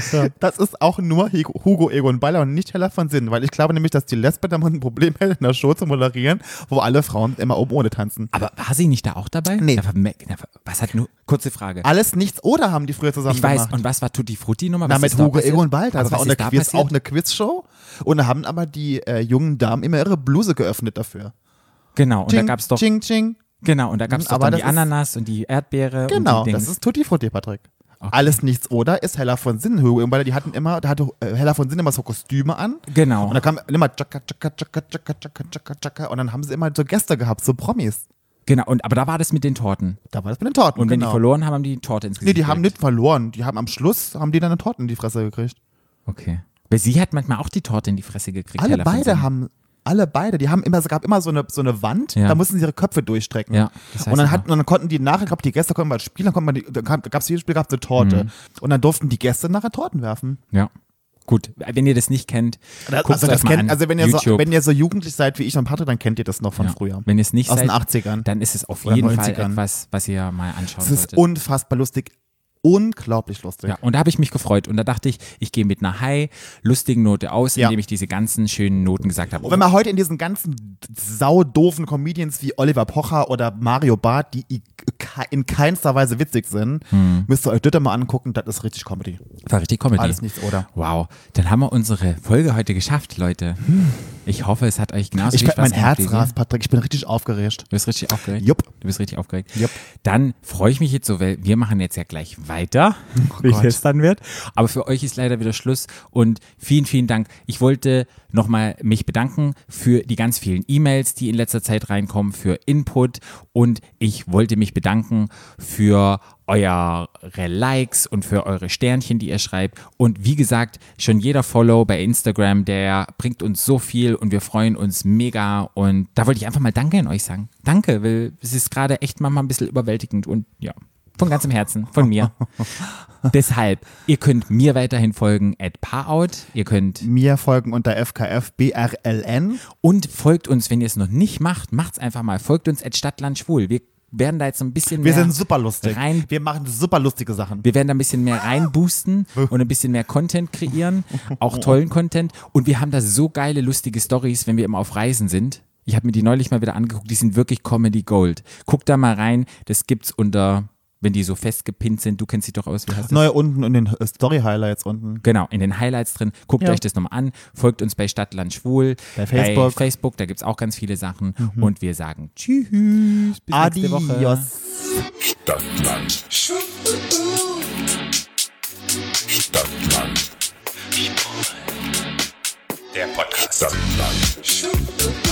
A: so.
B: Das ist auch nur Hugo Egon Baller und nicht Hella von Sinn, weil ich glaube nämlich, dass die Lesbe da mal ein Problem hätte, in der Show zu moderieren, wo alle Frauen immer oben ohne tanzen.
A: Aber war sie nicht da auch dabei?
B: Nee.
A: Na, na, Was hat nur, kurze Frage.
B: Alles nichts oder haben die früher zusammen
A: Ich weiß,
B: gemacht.
A: und was war Tutti Frutti Nummer?
B: Na,
A: Was
B: mit
A: ist da
B: Hugo? Egon Balder. Das war auch eine,
A: da
B: Quiz, auch eine Quizshow. Und da haben aber die äh, jungen Damen immer ihre Bluse geöffnet dafür.
A: Genau, und da
B: Ching,
A: gab's doch,
B: Ching, ching.
A: genau, und da gab's
B: Mhm,
A: doch die
B: das
A: Ananas und die Erdbeere
B: Genau,
A: und die
B: das
A: Dings.
B: ist Tutti Frutti, Patrick. Alles nichts oder ist Hella von Sinn. Hugo Egon Balder, die hatten immer, da hatte äh, Hella von Sinn immer so Kostüme an.
A: Genau.
B: Und da kam immer tschakka, tschakka, tschakka, tschakka, tschakka, tschakka, tschakka. Und dann haben sie immer so Gäste gehabt, so Promis.
A: Genau, und, aber da war das mit den Torten.
B: Da war das mit den Torten.
A: Und wenn
B: genau.
A: die verloren haben, haben die die Torte ins
B: Nee,
A: Gesicht
B: die haben
A: gekriegt.
B: nicht verloren. Die haben am Schluss, haben die dann eine Torte in die Fresse gekriegt.
A: Okay. Weil sie hat manchmal auch die Torte in die Fresse gekriegt.
B: Alle
A: Hella
B: beide haben, alle beide, die haben immer, es gab immer so eine, so eine Wand,
A: Ja.
B: da mussten sie ihre Köpfe durchstrecken.
A: Ja, das heißt
B: und, dann
A: immer.
B: hatten, und dann konnten die nachher, ich glaube, die Gäste konnten mal spielen, dann man die, dann gab es jedes Spiel gab's eine Torte.
A: Mhm.
B: Und dann durften die Gäste nachher Torten werfen.
A: Ja. Gut, wenn ihr das nicht kennt, guckt
B: also, das
A: mal
B: kennt, also wenn ihr, so, wenn ihr so jugendlich seid wie ich und Patrick, dann kennt ihr das noch von
A: ja.
B: früher.
A: Wenn ihr es nicht
B: Aus
A: seid,
B: den 80ern.
A: dann ist es auf jeden Fall
B: 90ern.
A: etwas, was ihr mal anschauen
B: Es ist
A: solltet.
B: unfassbar lustig. Unglaublich lustig.
A: Ja, und da habe ich mich gefreut. Und da dachte ich, ich gehe mit einer high, lustigen Note aus,
B: Ja.
A: indem ich diese ganzen schönen Noten gesagt habe.
B: Und wenn man heute in diesen ganzen saudoofen Comedians wie Oliver Pocher oder Mario Barth, die in keinster Weise witzig sind,
A: Hm.
B: müsst ihr euch das mal angucken, das ist richtig Comedy.
A: war richtig Comedy.
B: Alles nichts, oder?
A: Wow, dann haben wir unsere Folge heute geschafft, Leute. Ich hoffe, es hat euch genauso
B: Ich,
A: viel Spaß
B: mein Herz
A: wie
B: rast, Patrick. Ich bin richtig aufgeregt.
A: Du bist richtig aufgeregt?
B: Jupp.
A: Du bist richtig aufgeregt?
B: Jupp.
A: Dann freue ich mich jetzt so, weil wir machen jetzt ja gleich weiter, wie
B: Gott.
A: es dann wird. Aber für euch ist leider wieder Schluss und vielen, vielen Dank. Ich wollte nochmal mich bedanken für die ganz vielen E-Mails, die in letzter Zeit reinkommen, für Input und ich wollte mich bedanken für eure Likes und für eure Sternchen, die ihr schreibt. Und wie gesagt, schon jeder Follow bei Instagram, der bringt uns so viel und wir freuen uns mega. Und da wollte ich einfach mal Danke an euch sagen. Danke, weil es ist gerade echt manchmal ein bisschen überwältigend und ja, von ganzem Herzen, von mir. Deshalb, ihr könnt mir weiterhin folgen at Parout. Ihr könnt
B: Mir folgen unter FKFBRLN.
A: und folgt uns, wenn ihr es noch nicht macht, macht's einfach mal. Folgt uns at Stadtland Schwul. Wir werden da jetzt so ein bisschen
B: Wir
A: mehr
B: sind super lustig.
A: rein
B: Wir machen super lustige Sachen.
A: Wir werden da ein bisschen mehr reinboosten und ein bisschen mehr Content kreieren, auch tollen Content. Und wir haben da so geile, lustige Stories, wenn wir immer auf Reisen sind. Ich habe mir die neulich mal wieder angeguckt, die sind wirklich Comedy Gold. Guckt da mal rein, das gibt's unter, wenn die so festgepinnt sind, du kennst sie doch aus, wie heißt das?
B: Neue unten in den Story-Highlights unten.
A: Genau, in den Highlights drin. Guckt
B: Ja.
A: euch das nochmal an. Folgt uns bei Stadtland Schwul.
B: Bei Facebook. Mhm.
A: Bei Facebook, da gibt's auch ganz viele Sachen. Und wir sagen Tschüss. Bis nächste Woche.
B: Adios.
C: Stadtland. Stadtland. Der Podcast. Stadtland.